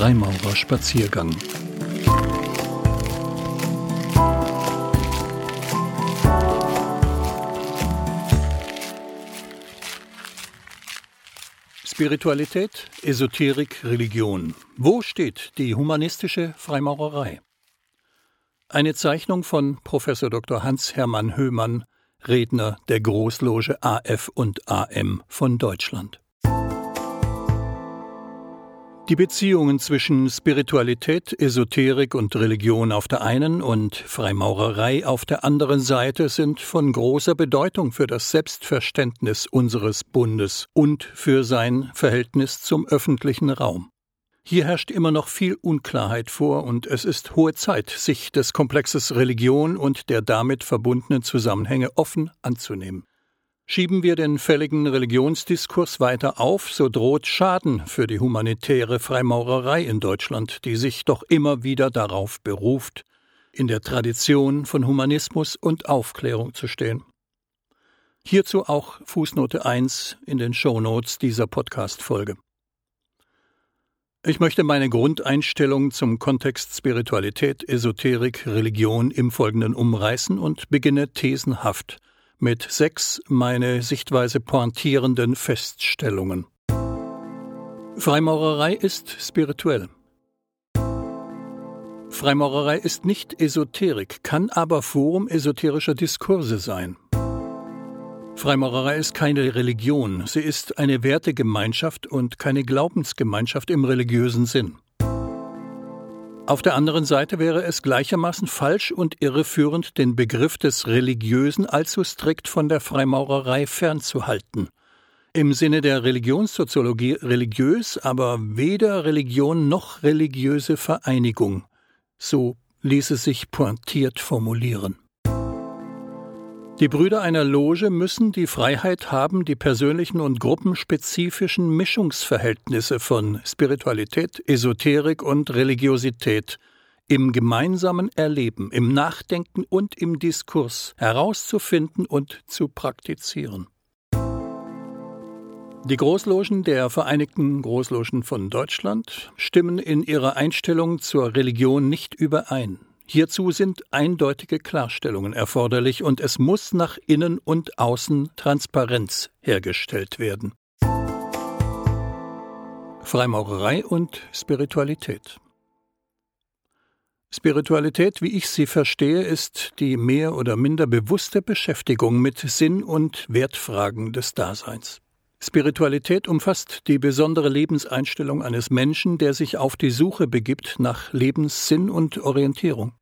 Freimaurerspaziergang. Spiritualität, Esoterik, Religion. Wo steht die humanistische Freimaurerei? Eine Zeichnung von Prof. Dr. Hans-Hermann Höhmann, Redner der Großloge AF und AM von Deutschland. Die Beziehungen zwischen Spiritualität, Esoterik und Religion auf der einen und Freimaurerei auf der anderen Seite sind von großer Bedeutung für das Selbstverständnis unseres Bundes und für sein Verhältnis zum öffentlichen Raum. Hier herrscht immer noch viel Unklarheit vor, und es ist hohe Zeit, sich des Komplexes Religion und der damit verbundenen Zusammenhänge offen anzunehmen. Schieben wir den fälligen Religionsdiskurs weiter auf, so droht Schaden für die humanitäre Freimaurerei in Deutschland, die sich doch immer wieder darauf beruft, in der Tradition von Humanismus und Aufklärung zu stehen. Hierzu auch Fußnote 1 in den Shownotes dieser Podcast-Folge. Ich möchte meine Grundeinstellung zum Kontext Spiritualität, Esoterik, Religion im Folgenden umreißen und beginne thesenhaft – mit sechs meine Sichtweise pointierenden Feststellungen. Freimaurerei ist spirituell. Freimaurerei ist nicht Esoterik, kann aber Forum esoterischer Diskurse sein. Freimaurerei ist keine Religion, sie ist eine Wertegemeinschaft und keine Glaubensgemeinschaft im religiösen Sinn. Auf der anderen Seite wäre es gleichermaßen falsch und irreführend, den Begriff des Religiösen allzu strikt von der Freimaurerei fernzuhalten. Im Sinne der Religionssoziologie religiös, aber weder Religion noch religiöse Vereinigung. So ließe sich pointiert formulieren. Die Brüder einer Loge müssen die Freiheit haben, die persönlichen und gruppenspezifischen Mischungsverhältnisse von Spiritualität, Esoterik und Religiosität im gemeinsamen Erleben, im Nachdenken und im Diskurs herauszufinden und zu praktizieren. Die Großlogen der Vereinigten Großlogen von Deutschland stimmen in ihrer Einstellung zur Religion nicht überein. Hierzu sind eindeutige Klarstellungen erforderlich und es muss nach innen und außen Transparenz hergestellt werden. Freimaurerei und Spiritualität. Spiritualität, wie ich sie verstehe, ist die mehr oder minder bewusste Beschäftigung mit Sinn und Wertfragen des Daseins. Spiritualität umfasst die besondere Lebenseinstellung eines Menschen, der sich auf die Suche begibt nach Lebenssinn und Orientierung.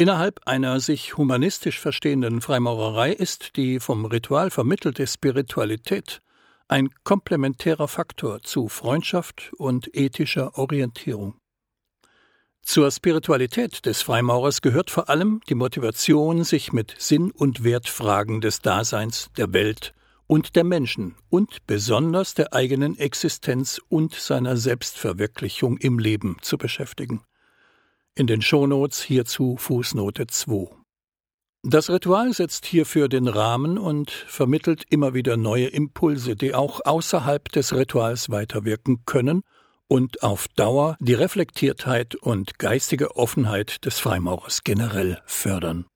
Innerhalb einer sich humanistisch verstehenden Freimaurerei ist die vom Ritual vermittelte Spiritualität ein komplementärer Faktor zu Freundschaft und ethischer Orientierung. Zur Spiritualität des Freimaurers gehört vor allem die Motivation, sich mit Sinn- und Wertfragen des Daseins, der Welt und der Menschen und besonders der eigenen Existenz und seiner Selbstverwirklichung im Leben zu beschäftigen. In den Shownotes hierzu Fußnote 2. Das Ritual setzt hierfür den Rahmen und vermittelt immer wieder neue Impulse, die auch außerhalb des Rituals weiterwirken können und auf Dauer die Reflektiertheit und geistige Offenheit des Freimaurers generell fördern.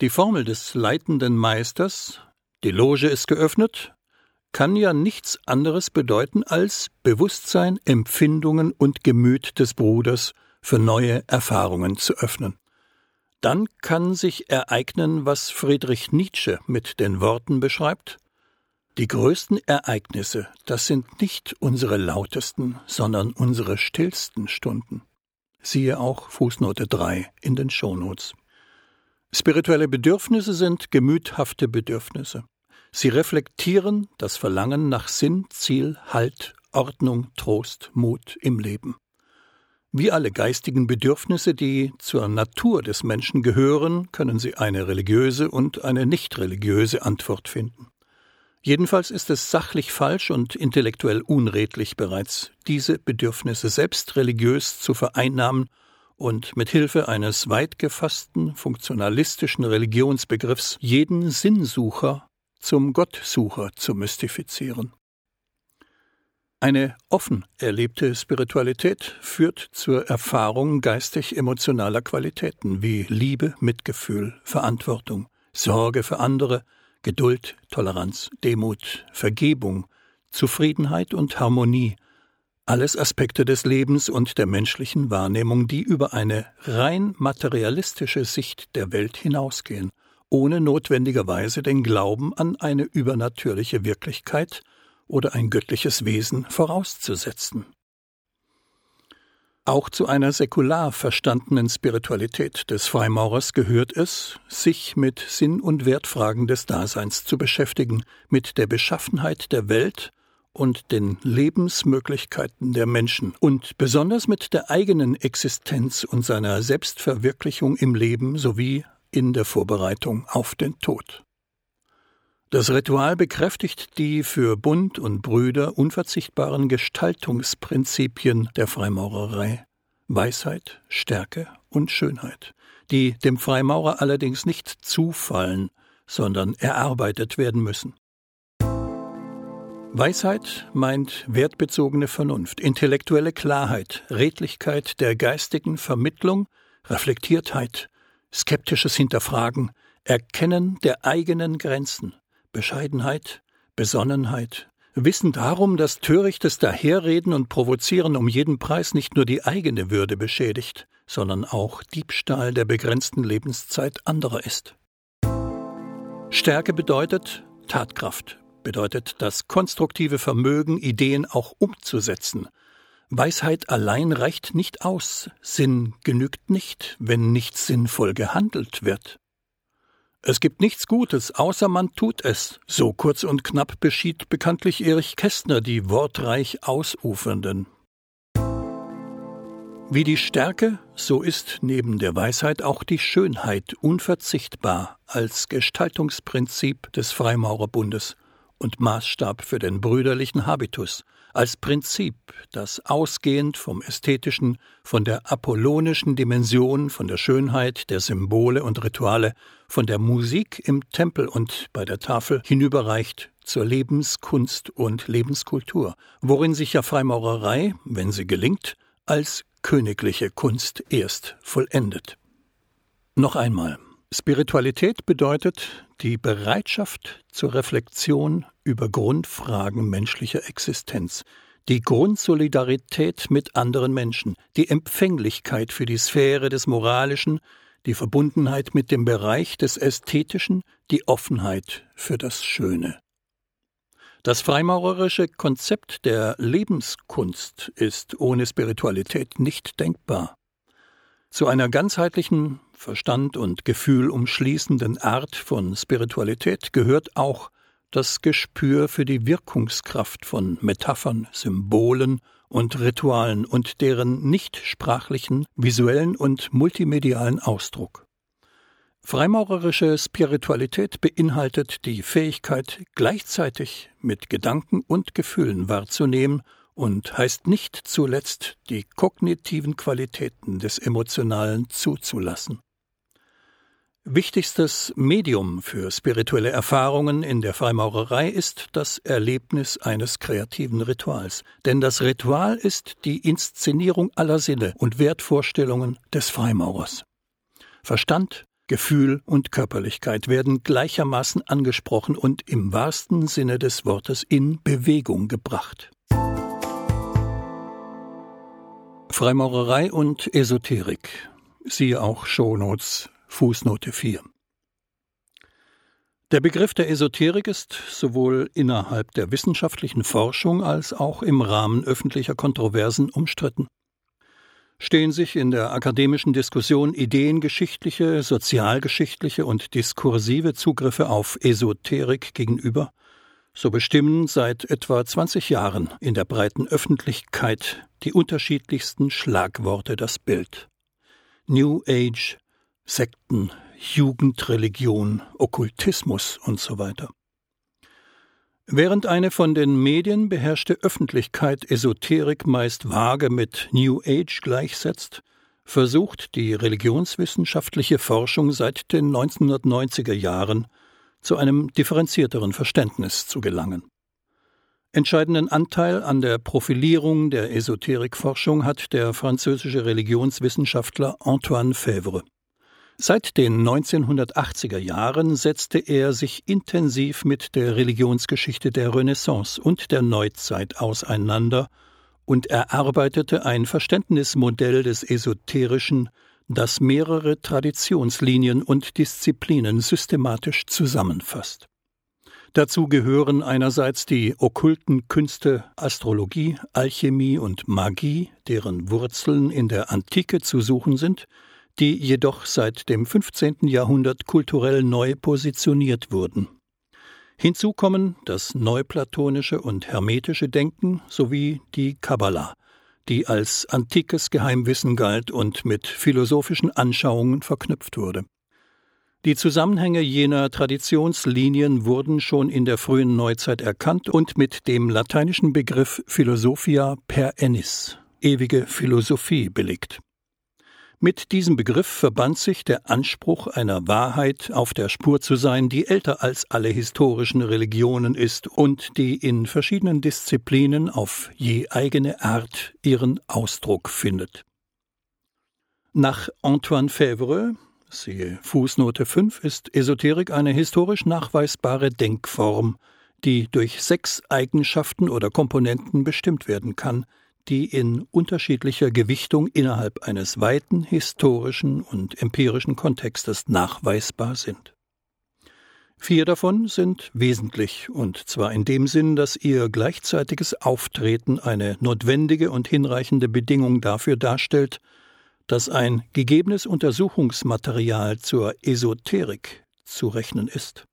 Die Formel des leitenden Meisters, die Loge ist geöffnet, kann ja nichts anderes bedeuten als Bewusstsein, Empfindungen und Gemüt des Bruders für neue Erfahrungen zu öffnen. Dann kann sich ereignen, was Friedrich Nietzsche mit den Worten beschreibt Die größten Ereignisse, das sind nicht unsere lautesten, sondern unsere stillsten Stunden. Siehe auch Fußnote 3 in den Shownotes. Spirituelle Bedürfnisse sind gemüthafte Bedürfnisse. Sie reflektieren das Verlangen nach Sinn, Ziel, Halt, Ordnung, Trost, Mut im Leben. Wie alle geistigen Bedürfnisse, die zur Natur des Menschen gehören, können sie eine religiöse und eine nicht religiöse Antwort finden. Jedenfalls ist es sachlich falsch und intellektuell unredlich bereits, diese Bedürfnisse selbst religiös zu vereinnahmen und mit Hilfe eines weit gefassten funktionalistischen Religionsbegriffs jeden Sinnsucher zum Gottsucher zu mystifizieren. Eine offen erlebte Spiritualität führt zur Erfahrung geistig-emotionaler Qualitäten wie Liebe, Mitgefühl, Verantwortung, Sorge für andere, Geduld, Toleranz, Demut, Vergebung, Zufriedenheit und Harmonie, alles Aspekte des Lebens und der menschlichen Wahrnehmung, die über eine rein materialistische Sicht der Welt hinausgehen, ohne notwendigerweise den Glauben an eine übernatürliche Wirklichkeit oder ein göttliches Wesen vorauszusetzen. Auch zu einer säkular verstandenen Spiritualität des Freimaurers gehört es, sich mit Sinn und Wertfragen des Daseins zu beschäftigen, mit der Beschaffenheit der Welt und den Lebensmöglichkeiten der Menschen und besonders mit der eigenen Existenz und seiner Selbstverwirklichung im Leben sowie in der Vorbereitung auf den Tod. Das Ritual bekräftigt die für Bund und Brüder unverzichtbaren Gestaltungsprinzipien der Freimaurerei Weisheit, Stärke und Schönheit, die dem Freimaurer allerdings nicht zufallen, sondern erarbeitet werden müssen. Weisheit meint wertbezogene Vernunft, intellektuelle Klarheit, Redlichkeit der geistigen Vermittlung, Reflektiertheit, skeptisches Hinterfragen, Erkennen der eigenen Grenzen, Bescheidenheit, Besonnenheit, Wissen darum, dass törichtes Daherreden und Provozieren um jeden Preis nicht nur die eigene Würde beschädigt, sondern auch Diebstahl der begrenzten Lebenszeit anderer ist. Stärke bedeutet Tatkraft, bedeutet das konstruktive Vermögen, Ideen auch umzusetzen. Weisheit allein reicht nicht aus, Sinn genügt nicht, wenn nicht sinnvoll gehandelt wird. Es gibt nichts Gutes, außer man tut es. So kurz und knapp beschied bekanntlich Erich Kästner die wortreich Ausufernden. Wie die Stärke, so ist neben der Weisheit auch die Schönheit unverzichtbar als Gestaltungsprinzip des Freimaurerbundes und Maßstab für den brüderlichen Habitus, als Prinzip, das ausgehend vom Ästhetischen, von der apollonischen Dimension, von der Schönheit der Symbole und Rituale, von der Musik im Tempel und bei der Tafel hinüberreicht zur Lebenskunst und Lebenskultur, worin sich ja Freimaurerei, wenn sie gelingt, als königliche Kunst erst vollendet. Noch einmal. Spiritualität bedeutet die Bereitschaft zur Reflexion über Grundfragen menschlicher Existenz, die Grundsolidarität mit anderen Menschen, die Empfänglichkeit für die Sphäre des Moralischen, die Verbundenheit mit dem Bereich des Ästhetischen, die Offenheit für das Schöne. Das freimaurerische Konzept der Lebenskunst ist ohne Spiritualität nicht denkbar. Zu einer ganzheitlichen, Verstand und Gefühl umschließenden Art von Spiritualität gehört auch das Gespür für die Wirkungskraft von Metaphern, Symbolen und Ritualen und deren nichtsprachlichen, visuellen und multimedialen Ausdruck. Freimaurerische Spiritualität beinhaltet die Fähigkeit, gleichzeitig mit Gedanken und Gefühlen wahrzunehmen und heißt nicht zuletzt, die kognitiven Qualitäten des Emotionalen zuzulassen. Wichtigstes Medium für spirituelle Erfahrungen in der Freimaurerei ist das Erlebnis eines kreativen Rituals, denn das Ritual ist die Inszenierung aller Sinne und Wertvorstellungen des Freimaurers. Verstand, Gefühl und Körperlichkeit werden gleichermaßen angesprochen und im wahrsten Sinne des Wortes in Bewegung gebracht. Freimaurerei und Esoterik. Siehe auch Shownotes Fußnote 4. Der Begriff der Esoterik ist sowohl innerhalb der wissenschaftlichen Forschung als auch im Rahmen öffentlicher Kontroversen umstritten. Stehen sich in der akademischen Diskussion ideengeschichtliche, sozialgeschichtliche und diskursive Zugriffe auf Esoterik gegenüber, so bestimmen seit etwa 20 Jahren in der breiten Öffentlichkeit die unterschiedlichsten Schlagworte das Bild. New Age, Sekten, Jugendreligion, Okkultismus und so weiter. Während eine von den Medien beherrschte Öffentlichkeit Esoterik meist vage mit New Age gleichsetzt, versucht die religionswissenschaftliche Forschung seit den 1990er Jahren zu einem differenzierteren Verständnis zu gelangen. Entscheidenden Anteil an der Profilierung der Esoterikforschung hat der französische Religionswissenschaftler Antoine Fèvre. Seit den 1980er Jahren setzte er sich intensiv mit der Religionsgeschichte der Renaissance und der Neuzeit auseinander und erarbeitete ein Verständnismodell des Esoterischen, das mehrere Traditionslinien und Disziplinen systematisch zusammenfasst. Dazu gehören einerseits die okkulten Künste Astrologie, Alchemie und Magie, deren Wurzeln in der Antike zu suchen sind, die jedoch seit dem 15. Jahrhundert kulturell neu positioniert wurden. Hinzu kommen das neuplatonische und hermetische Denken sowie die Kabbalah, die als antikes Geheimwissen galt und mit philosophischen Anschauungen verknüpft wurde. Die Zusammenhänge jener Traditionslinien wurden schon in der frühen Neuzeit erkannt und mit dem lateinischen Begriff Philosophia per ennis, ewige Philosophie, belegt. Mit diesem Begriff verband sich der Anspruch einer Wahrheit auf der Spur zu sein, die älter als alle historischen Religionen ist und die in verschiedenen Disziplinen auf je eigene Art ihren Ausdruck findet. Nach Antoine Fèvre siehe Fußnote 5, ist Esoterik eine historisch nachweisbare Denkform, die durch sechs Eigenschaften oder Komponenten bestimmt werden kann, die in unterschiedlicher Gewichtung innerhalb eines weiten historischen und empirischen Kontextes nachweisbar sind. Vier davon sind wesentlich, und zwar in dem Sinn, dass ihr gleichzeitiges Auftreten eine notwendige und hinreichende Bedingung dafür darstellt, dass ein gegebenes Untersuchungsmaterial zur Esoterik zu rechnen ist.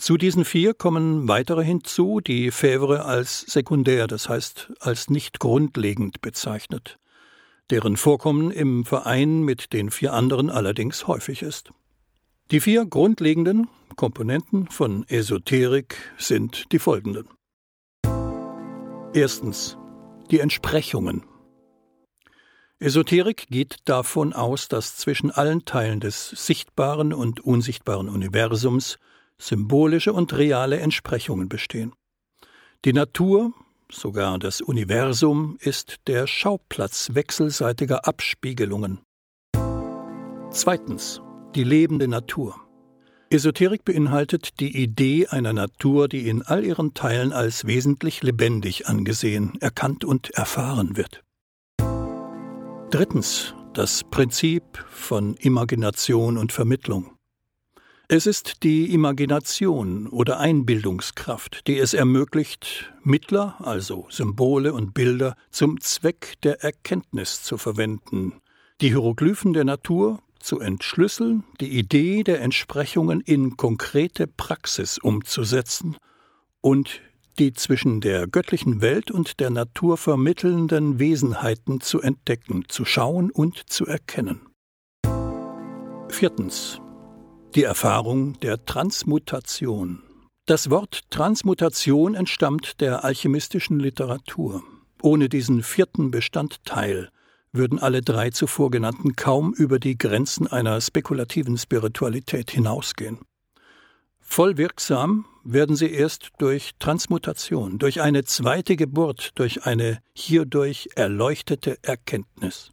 Zu diesen vier kommen weitere hinzu, die Fèvre als sekundär, das heißt als nicht grundlegend bezeichnet, deren Vorkommen im Verein mit den vier anderen allerdings häufig ist. Die vier grundlegenden Komponenten von Esoterik sind die folgenden. Erstens die Entsprechungen. Esoterik geht davon aus, dass zwischen allen Teilen des sichtbaren und unsichtbaren Universums symbolische und reale Entsprechungen bestehen. Die Natur, sogar das Universum, ist der Schauplatz wechselseitiger Abspiegelungen. Zweitens. Die lebende Natur. Esoterik beinhaltet die Idee einer Natur, die in all ihren Teilen als wesentlich lebendig angesehen, erkannt und erfahren wird. Drittens das Prinzip von Imagination und Vermittlung. Es ist die Imagination oder Einbildungskraft, die es ermöglicht, Mittler, also Symbole und Bilder, zum Zweck der Erkenntnis zu verwenden, die Hieroglyphen der Natur zu entschlüsseln, die Idee der Entsprechungen in konkrete Praxis umzusetzen und die zwischen der göttlichen Welt und der Natur vermittelnden Wesenheiten zu entdecken, zu schauen und zu erkennen. Viertens. Die Erfahrung der Transmutation. Das Wort Transmutation entstammt der alchemistischen Literatur. Ohne diesen vierten Bestandteil würden alle drei zuvor genannten kaum über die Grenzen einer spekulativen Spiritualität hinausgehen. Voll wirksam werden sie erst durch Transmutation, durch eine zweite Geburt, durch eine hierdurch erleuchtete Erkenntnis.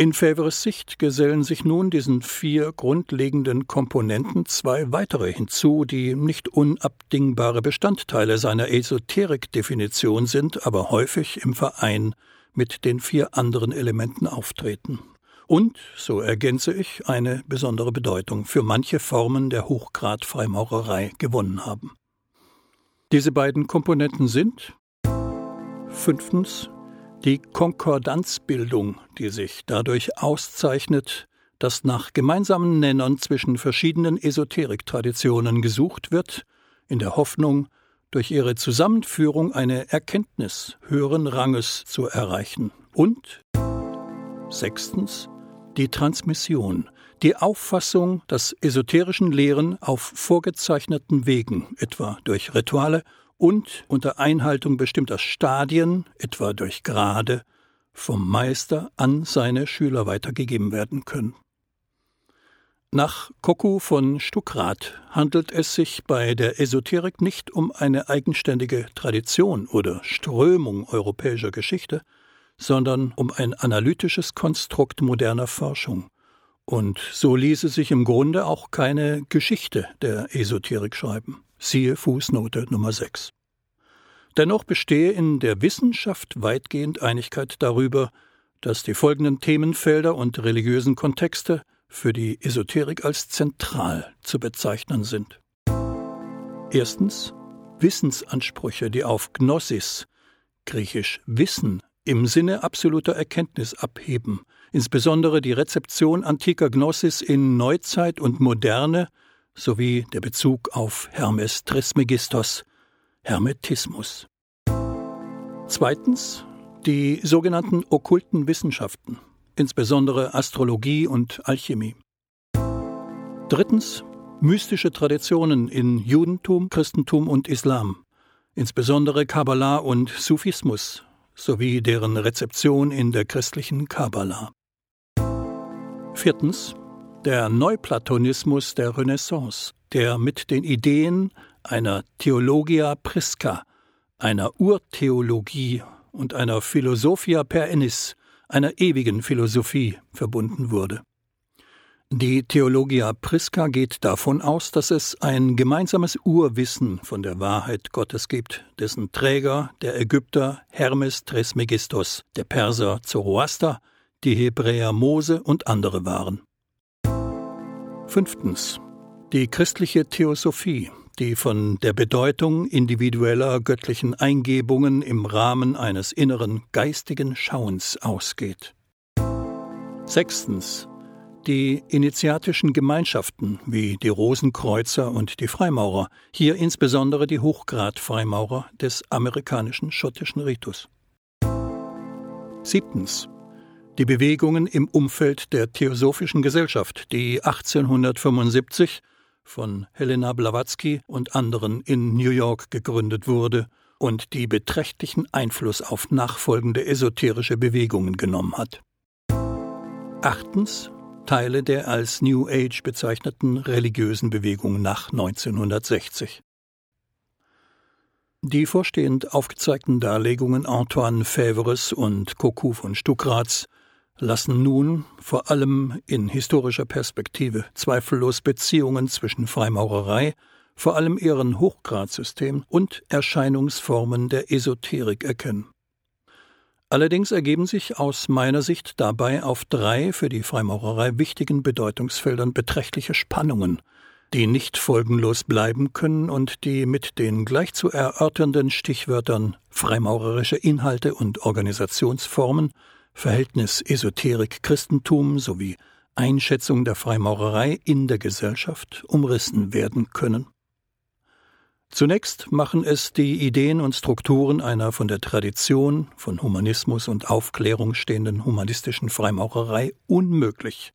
In Fevres Sicht gesellen sich nun diesen vier grundlegenden Komponenten zwei weitere hinzu, die nicht unabdingbare Bestandteile seiner Esoterik-Definition sind, aber häufig im Verein mit den vier anderen Elementen auftreten und, so ergänze ich, eine besondere Bedeutung für manche Formen der Hochgrad-Freimaurerei gewonnen haben. Diese beiden Komponenten sind fünftens die Konkordanzbildung, die sich dadurch auszeichnet, dass nach gemeinsamen Nennern zwischen verschiedenen Esoterik-Traditionen gesucht wird, in der Hoffnung, durch ihre Zusammenführung eine Erkenntnis höheren Ranges zu erreichen. Und sechstens die Transmission, die Auffassung, dass esoterischen Lehren auf vorgezeichneten Wegen, etwa durch Rituale und unter Einhaltung bestimmter Stadien, etwa durch Grade, vom Meister an seine Schüler weitergegeben werden können. Nach Koku von Stuckrad handelt es sich bei der Esoterik nicht um eine eigenständige Tradition oder Strömung europäischer Geschichte, sondern um ein analytisches Konstrukt moderner Forschung. Und so ließe sich im Grunde auch keine Geschichte der Esoterik schreiben. Siehe Fußnote Nummer 6. Dennoch bestehe in der Wissenschaft weitgehend Einigkeit darüber, dass die folgenden Themenfelder und religiösen Kontexte für die Esoterik als zentral zu bezeichnen sind. Erstens Wissensansprüche, die auf Gnosis, griechisch Wissen, im Sinne absoluter Erkenntnis abheben, insbesondere die Rezeption antiker Gnosis in Neuzeit und Moderne sowie der Bezug auf Hermes Trismegistos, Hermetismus. Zweitens die sogenannten okkulten Wissenschaften, insbesondere Astrologie und Alchemie. Drittens mystische Traditionen in Judentum, Christentum und Islam, insbesondere Kabbalah und Sufismus sowie deren Rezeption in der christlichen Kabbalah. Viertens der Neuplatonismus der Renaissance, der mit den Ideen einer Theologia Prisca, einer Urtheologie und einer Philosophia per ennis, einer ewigen Philosophie, verbunden wurde. Die Theologia Prisca geht davon aus, dass es ein gemeinsames Urwissen von der Wahrheit Gottes gibt, dessen Träger der Ägypter Hermes Trismegistos, der Perser Zoroaster, die Hebräer Mose und andere waren. Fünftens. Die christliche Theosophie, die von der Bedeutung individueller göttlichen Eingebungen im Rahmen eines inneren geistigen Schauens ausgeht. Sechstens die initiatischen Gemeinschaften wie die Rosenkreuzer und die Freimaurer, hier insbesondere die Hochgrad-Freimaurer des amerikanischen schottischen Ritus. Siebtens. Die Bewegungen im Umfeld der Theosophischen Gesellschaft, die 1875 von Helena Blavatsky und anderen in New York gegründet wurde und die beträchtlichen Einfluss auf nachfolgende esoterische Bewegungen genommen hat. Achtens Teile der als New Age bezeichneten religiösen Bewegung nach 1960. Die vorstehend aufgezeigten Darlegungen Antoine Fèvres und Cocu von Stuckrats lassen nun vor allem in historischer Perspektive zweifellos Beziehungen zwischen Freimaurerei, vor allem ihren Hochgradsystem und Erscheinungsformen der Esoterik erkennen. Allerdings ergeben sich aus meiner Sicht dabei auf drei für die Freimaurerei wichtigen Bedeutungsfeldern beträchtliche Spannungen, die nicht folgenlos bleiben können und die mit den gleich zu erörternden Stichwörtern freimaurerische Inhalte und Organisationsformen Verhältnis Esoterik-Christentum sowie Einschätzung der Freimaurerei in der Gesellschaft umrissen werden können. Zunächst machen es die Ideen und Strukturen einer von der Tradition von Humanismus und Aufklärung stehenden humanistischen Freimaurerei unmöglich,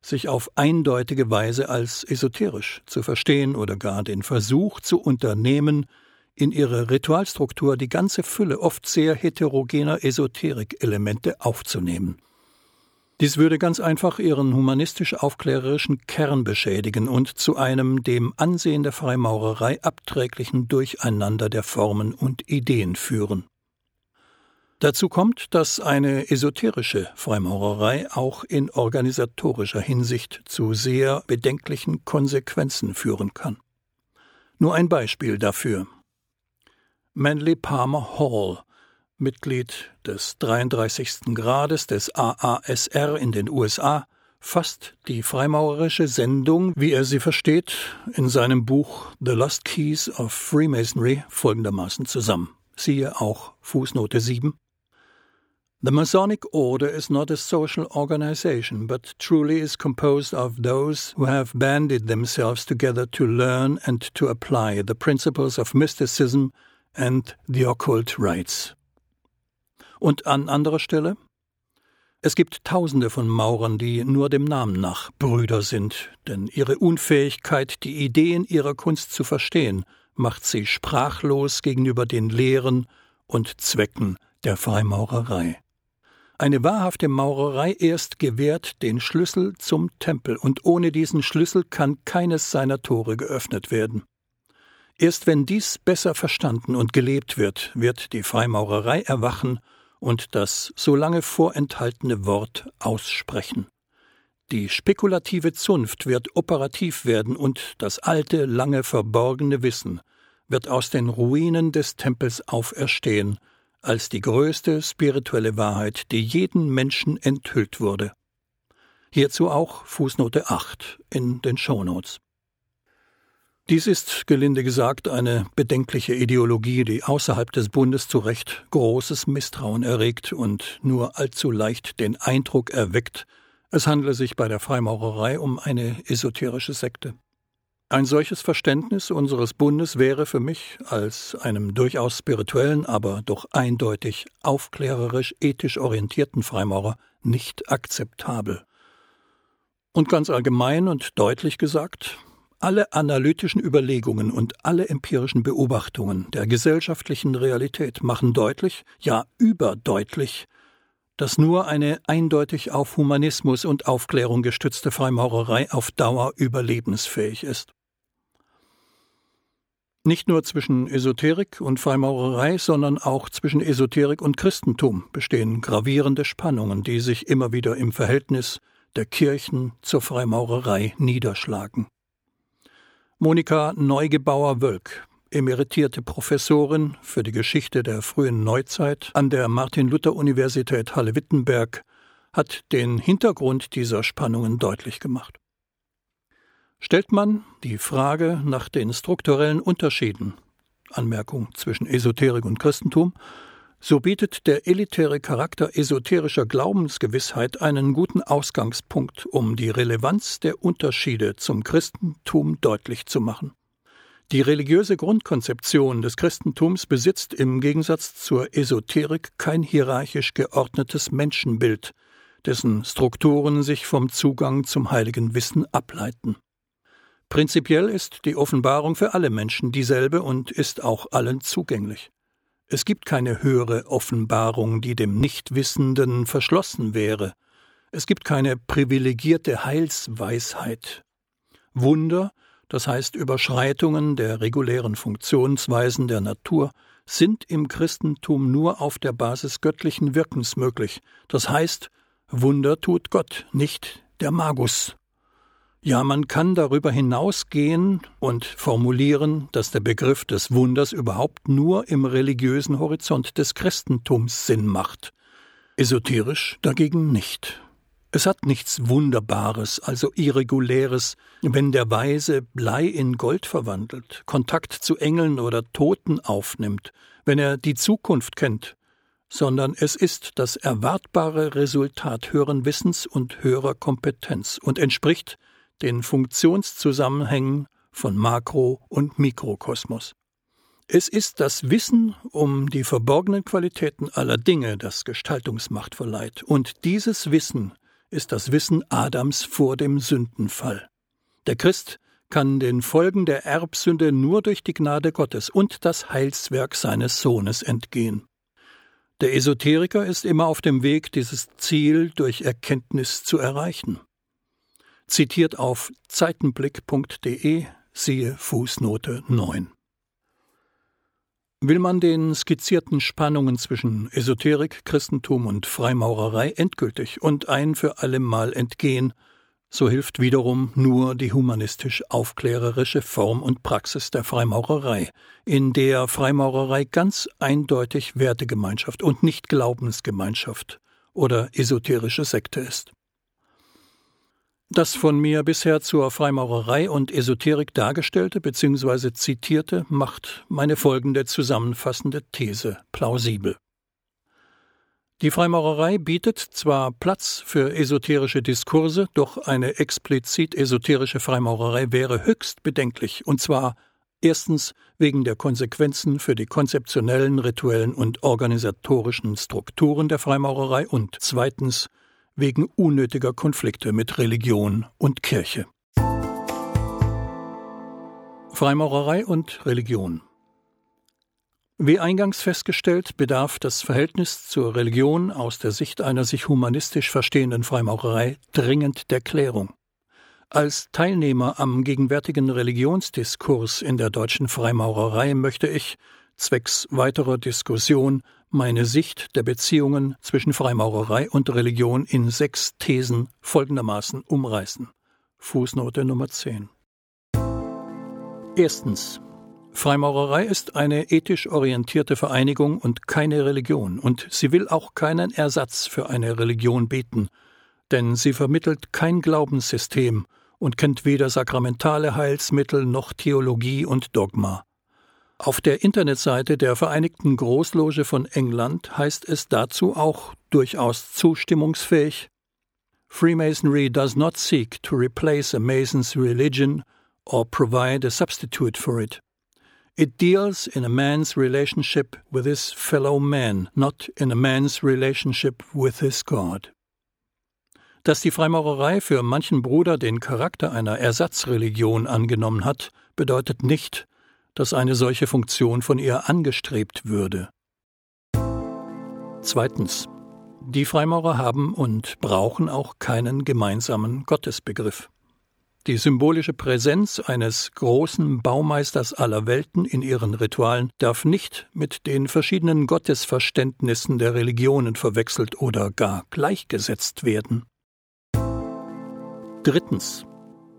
sich auf eindeutige Weise als esoterisch zu verstehen oder gar den Versuch zu unternehmen, in ihre Ritualstruktur die ganze Fülle oft sehr heterogener Esoterik-Elemente aufzunehmen. Dies würde ganz einfach ihren humanistisch-aufklärerischen Kern beschädigen und zu einem dem Ansehen der Freimaurerei abträglichen Durcheinander der Formen und Ideen führen. Dazu kommt, dass eine esoterische Freimaurerei auch in organisatorischer Hinsicht zu sehr bedenklichen Konsequenzen führen kann. Nur ein Beispiel dafür. Manly Palmer Hall, Mitglied des 33. Grades des AASR in den USA, fasst die freimaurerische Sendung, wie er sie versteht, in seinem Buch The Lost Keys of Freemasonry folgendermaßen zusammen. Siehe auch Fußnote 7. The Masonic Order is not a social organization, but truly is composed of those who have banded themselves together to learn and to apply the principles of mysticism and the Occult Rites. Und an anderer Stelle? Es gibt Tausende von Maurern, die nur dem Namen nach Brüder sind, denn ihre Unfähigkeit, die Ideen ihrer Kunst zu verstehen, macht sie sprachlos gegenüber den Lehren und Zwecken der Freimaurerei. Eine wahrhafte Maurerei erst gewährt den Schlüssel zum Tempel, und ohne diesen Schlüssel kann keines seiner Tore geöffnet werden. Erst wenn dies besser verstanden und gelebt wird, wird die Freimaurerei erwachen und das so lange vorenthaltene Wort aussprechen. Die spekulative Zunft wird operativ werden und das alte, lange verborgene Wissen wird aus den Ruinen des Tempels auferstehen, als die größte spirituelle Wahrheit, die jeden Menschen enthüllt wurde. Hierzu auch Fußnote 8 in den Shownotes. Dies ist, gelinde gesagt, eine bedenkliche Ideologie, die außerhalb des Bundes zu Recht großes Misstrauen erregt und nur allzu leicht den Eindruck erweckt, es handle sich bei der Freimaurerei um eine esoterische Sekte. Ein solches Verständnis unseres Bundes wäre für mich als einem durchaus spirituellen, aber doch eindeutig aufklärerisch ethisch orientierten Freimaurer nicht akzeptabel. Und ganz allgemein und deutlich gesagt, alle analytischen Überlegungen und alle empirischen Beobachtungen der gesellschaftlichen Realität machen deutlich, ja überdeutlich, dass nur eine eindeutig auf Humanismus und Aufklärung gestützte Freimaurerei auf Dauer überlebensfähig ist. Nicht nur zwischen Esoterik und Freimaurerei, sondern auch zwischen Esoterik und Christentum bestehen gravierende Spannungen, die sich immer wieder im Verhältnis der Kirchen zur Freimaurerei niederschlagen. Monika Neugebauer-Wölk emeritierte Professorin für die Geschichte der frühen Neuzeit an der Martin-Luther-Universität Halle-Wittenberg, hat den Hintergrund dieser Spannungen deutlich gemacht. Stellt man die Frage nach den strukturellen Unterschieden Anmerkung zwischen Esoterik und Christentum, so bietet der elitäre Charakter esoterischer Glaubensgewissheit einen guten Ausgangspunkt, um die Relevanz der Unterschiede zum Christentum deutlich zu machen. Die religiöse Grundkonzeption des Christentums besitzt im Gegensatz zur Esoterik kein hierarchisch geordnetes Menschenbild, dessen Strukturen sich vom Zugang zum heiligen Wissen ableiten. Prinzipiell ist die Offenbarung für alle Menschen dieselbe und ist auch allen zugänglich. Es gibt keine höhere Offenbarung, die dem Nichtwissenden verschlossen wäre. Es gibt keine privilegierte Heilsweisheit. Wunder das heißt Überschreitungen der regulären Funktionsweisen der Natur, sind im Christentum nur auf der Basis göttlichen Wirkens möglich. Das heißt, Wunder tut Gott, nicht der Magus. Ja, man kann darüber hinausgehen und formulieren, dass der Begriff des Wunders überhaupt nur im religiösen Horizont des Christentums Sinn macht. Esoterisch dagegen nicht. Es hat nichts Wunderbares, also Irreguläres, wenn der Weise Blei in Gold verwandelt, Kontakt zu Engeln oder Toten aufnimmt, wenn er die Zukunft kennt, sondern es ist das erwartbare Resultat höheren Wissens und höherer Kompetenz und entspricht den Funktionszusammenhängen von Makro- und Mikrokosmos. Es ist das Wissen um die verborgenen Qualitäten aller Dinge, das Gestaltungsmacht verleiht, und dieses Wissen ist das Wissen Adams vor dem Sündenfall. Der Christ kann den Folgen der Erbsünde nur durch die Gnade Gottes und das Heilswerk seines Sohnes entgehen. Der Esoteriker ist immer auf dem Weg, dieses Ziel durch Erkenntnis zu erreichen. Zitiert auf zeitenblick.de, siehe Fußnote 9. Will man den skizzierten Spannungen zwischen Esoterik, Christentum und Freimaurerei endgültig und ein für allemal entgehen, so hilft wiederum nur die humanistisch aufklärerische Form und Praxis der Freimaurerei, in der Freimaurerei ganz eindeutig Wertegemeinschaft und nicht Glaubensgemeinschaft oder esoterische Sekte ist. Das von mir bisher zur Freimaurerei und Esoterik dargestellte bzw. zitierte macht meine folgende zusammenfassende These plausibel. Die Freimaurerei bietet zwar Platz für esoterische Diskurse, doch eine explizit esoterische Freimaurerei wäre höchst bedenklich, und zwar erstens wegen der Konsequenzen für die konzeptionellen, rituellen und organisatorischen Strukturen der Freimaurerei und zweitens wegen unnötiger Konflikte mit Religion und Kirche. Freimaurerei und Religion Wie eingangs festgestellt, bedarf das Verhältnis zur Religion aus der Sicht einer sich humanistisch verstehenden Freimaurerei dringend der Klärung. Als Teilnehmer am gegenwärtigen Religionsdiskurs in der deutschen Freimaurerei möchte ich, zwecks weiterer Diskussion, meine Sicht der Beziehungen zwischen Freimaurerei und Religion in sechs Thesen folgendermaßen umreißen. Fußnote Nummer 10. Erstens. Freimaurerei ist eine ethisch orientierte Vereinigung und keine Religion, und sie will auch keinen Ersatz für eine Religion bieten, denn sie vermittelt kein Glaubenssystem und kennt weder sakramentale Heilsmittel noch Theologie und Dogma. Auf der Internetseite der Vereinigten Großloge von England heißt es dazu auch durchaus zustimmungsfähig Freemasonry does not seek to replace a Mason's religion or provide a substitute for it. It deals in a man's relationship with his fellow man, not in a man's relationship with his God. Dass die Freimaurerei für manchen Bruder den Charakter einer Ersatzreligion angenommen hat, bedeutet nicht, dass eine solche Funktion von ihr angestrebt würde. Zweitens. Die Freimaurer haben und brauchen auch keinen gemeinsamen Gottesbegriff. Die symbolische Präsenz eines großen Baumeisters aller Welten in ihren Ritualen darf nicht mit den verschiedenen Gottesverständnissen der Religionen verwechselt oder gar gleichgesetzt werden. Drittens.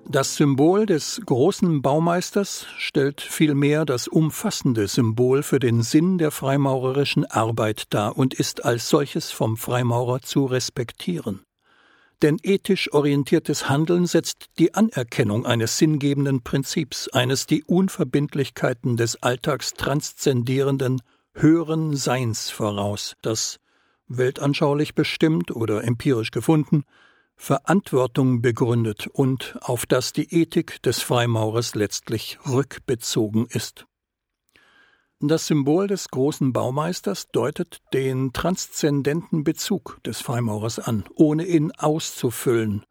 Das Symbol des großen Baumeisters stellt vielmehr das umfassende Symbol für den Sinn der freimaurerischen Arbeit dar und ist als solches vom Freimaurer zu respektieren. Denn ethisch orientiertes Handeln setzt die Anerkennung eines sinngebenden Prinzips, eines die Unverbindlichkeiten des Alltags transzendierenden höheren Seins voraus, das weltanschaulich bestimmt oder empirisch gefunden Verantwortung begründet und auf das die Ethik des Freimaurers letztlich rückbezogen ist. Das Symbol des großen Baumeisters deutet den transzendenten Bezug des Freimaurers an, ohne ihn auszufüllen,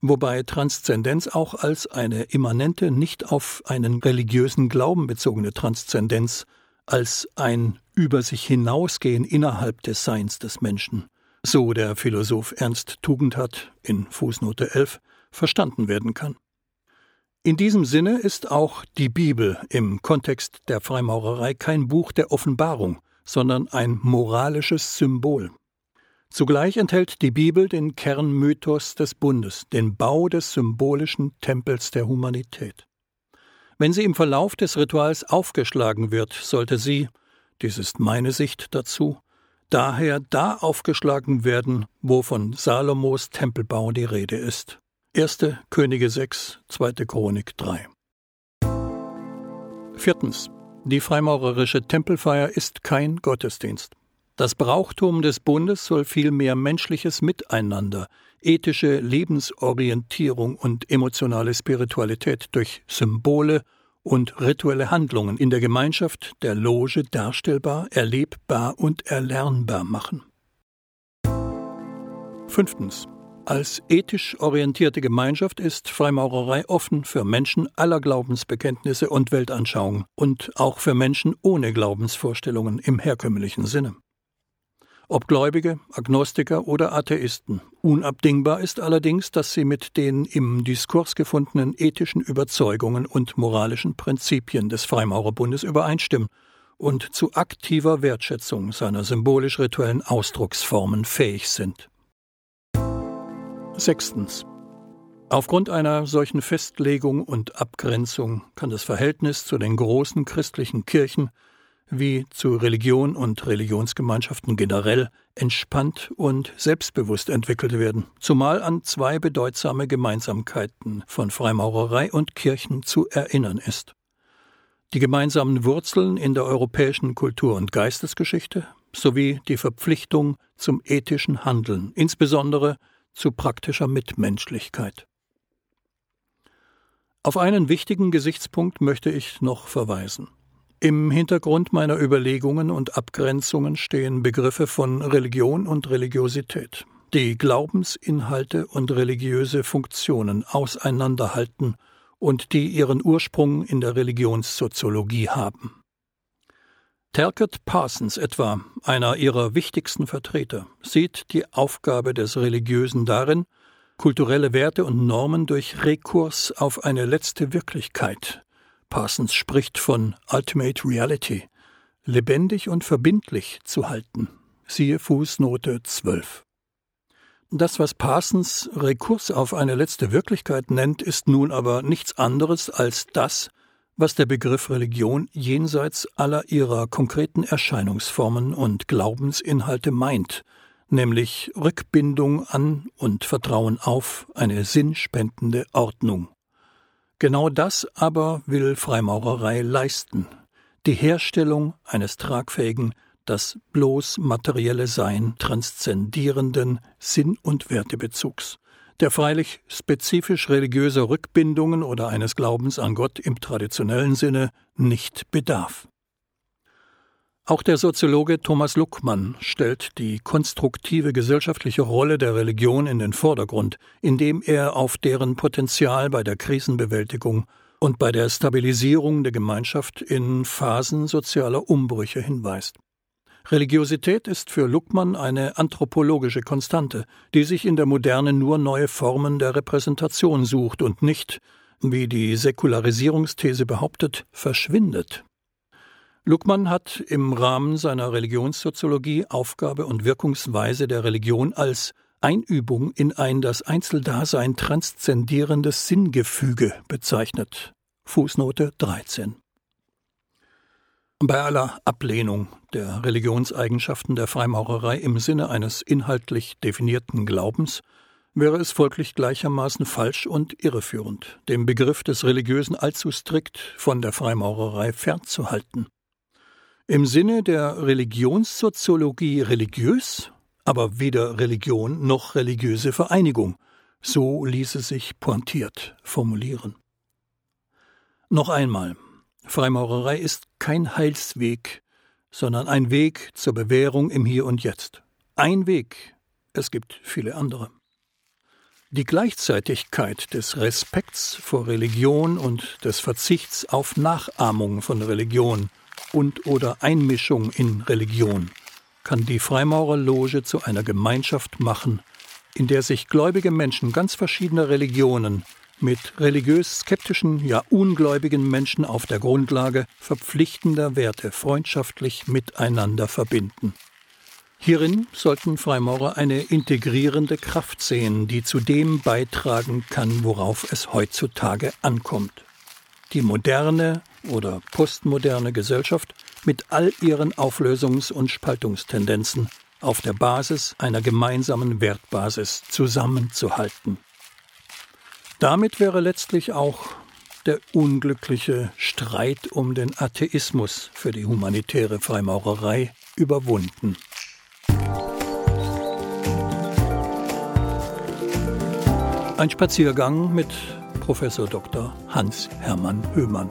wobei Transzendenz auch als eine immanente, nicht auf einen religiösen Glauben bezogene Transzendenz, als ein über sich hinausgehen innerhalb des Seins des Menschen, so der Philosoph Ernst Tugendhat in Fußnote 11, verstanden werden kann. In diesem Sinne ist auch die Bibel im Kontext der Freimaurerei kein Buch der Offenbarung, sondern ein moralisches Symbol. Zugleich enthält die Bibel den Kernmythos des Bundes, den Bau des symbolischen Tempels der Humanität. Wenn sie im Verlauf des Rituals aufgeschlagen wird, sollte sie, dies ist meine Sicht dazu, daher da aufgeschlagen werden, wo von Salomos Tempelbau die Rede ist. 1. Könige 6, 2. Chronik 3. Viertens. Die freimaurerische Tempelfeier ist kein Gottesdienst. Das Brauchtum des Bundes soll vielmehr menschliches Miteinander, ethische Lebensorientierung und emotionale Spiritualität durch Symbole und rituelle Handlungen in der Gemeinschaft der Loge darstellbar, erlebbar und erlernbar machen. Fünftens. Als ethisch orientierte Gemeinschaft ist Freimaurerei offen für Menschen aller Glaubensbekenntnisse und Weltanschauungen und auch für Menschen ohne Glaubensvorstellungen im herkömmlichen Sinne. Ob Gläubige, Agnostiker oder Atheisten. Unabdingbar ist allerdings, dass sie mit den im Diskurs gefundenen ethischen Überzeugungen und moralischen Prinzipien des Freimaurerbundes übereinstimmen und zu aktiver Wertschätzung seiner symbolisch-rituellen Ausdrucksformen fähig sind. Sechstens. Aufgrund einer solchen Festlegung und Abgrenzung kann das Verhältnis zu den großen christlichen Kirchen wie zu Religion und Religionsgemeinschaften generell entspannt und selbstbewusst entwickelt werden, zumal an zwei bedeutsame Gemeinsamkeiten von Freimaurerei und Kirchen zu erinnern ist. Die gemeinsamen Wurzeln in der europäischen Kultur- und Geistesgeschichte sowie die Verpflichtung zum ethischen Handeln, insbesondere zu praktischer Mitmenschlichkeit. Auf einen wichtigen Gesichtspunkt möchte ich noch verweisen. Im Hintergrund meiner Überlegungen und Abgrenzungen stehen Begriffe von Religion und Religiosität, die Glaubensinhalte und religiöse Funktionen auseinanderhalten und die ihren Ursprung in der Religionssoziologie haben. Talcott Parsons etwa, einer ihrer wichtigsten Vertreter, sieht die Aufgabe des Religiösen darin, kulturelle Werte und Normen durch Rekurs auf eine letzte Wirklichkeit. Parsons spricht von Ultimate Reality, lebendig und verbindlich zu halten. Siehe Fußnote 12. Das, was Parsons Rekurs auf eine letzte Wirklichkeit nennt, ist nun aber nichts anderes als das, was der Begriff Religion jenseits aller ihrer konkreten Erscheinungsformen und Glaubensinhalte meint, nämlich Rückbindung an und Vertrauen auf eine sinnspendende Ordnung. Genau das aber will Freimaurerei leisten, die Herstellung eines tragfähigen, das bloß materielle Sein transzendierenden Sinn- und Wertebezugs, der freilich spezifisch religiöser Rückbindungen oder eines Glaubens an Gott im traditionellen Sinne nicht bedarf. Auch der Soziologe Thomas Luckmann stellt die konstruktive gesellschaftliche Rolle der Religion in den Vordergrund, indem er auf deren Potenzial bei der Krisenbewältigung und bei der Stabilisierung der Gemeinschaft in Phasen sozialer Umbrüche hinweist. Religiosität ist für Luckmann eine anthropologische Konstante, die sich in der Moderne nur neue Formen der Repräsentation sucht und nicht, wie die Säkularisierungsthese behauptet, verschwindet. Luckmann hat im Rahmen seiner Religionssoziologie Aufgabe und Wirkungsweise der Religion als Einübung in ein das Einzeldasein transzendierendes Sinngefüge bezeichnet. Fußnote 13. Bei aller Ablehnung der Religionseigenschaften der Freimaurerei im Sinne eines inhaltlich definierten Glaubens wäre es folglich gleichermaßen falsch und irreführend, den Begriff des Religiösen allzu strikt von der Freimaurerei fernzuhalten. Im Sinne der Religionssoziologie religiös, aber weder Religion noch religiöse Vereinigung, so ließe sich pointiert formulieren. Noch einmal, Freimaurerei ist kein Heilsweg, sondern ein Weg zur Bewährung im Hier und Jetzt. Ein Weg, es gibt viele andere. Die Gleichzeitigkeit des Respekts vor Religion und des Verzichts auf Nachahmung von Religion und oder Einmischung in Religion kann die Freimaurerloge zu einer Gemeinschaft machen, in der sich gläubige Menschen ganz verschiedener Religionen mit religiös skeptischen, ja ungläubigen Menschen auf der Grundlage verpflichtender Werte freundschaftlich miteinander verbinden. Hierin sollten Freimaurer eine integrierende Kraft sehen, die zu dem beitragen kann, worauf es heutzutage ankommt die moderne oder postmoderne Gesellschaft mit all ihren Auflösungs- und Spaltungstendenzen auf der Basis einer gemeinsamen Wertbasis zusammenzuhalten. Damit wäre letztlich auch der unglückliche Streit um den Atheismus für die humanitäre Freimaurerei überwunden. Ein Spaziergang mit Professor Dr. Hans-Hermann Höhmann.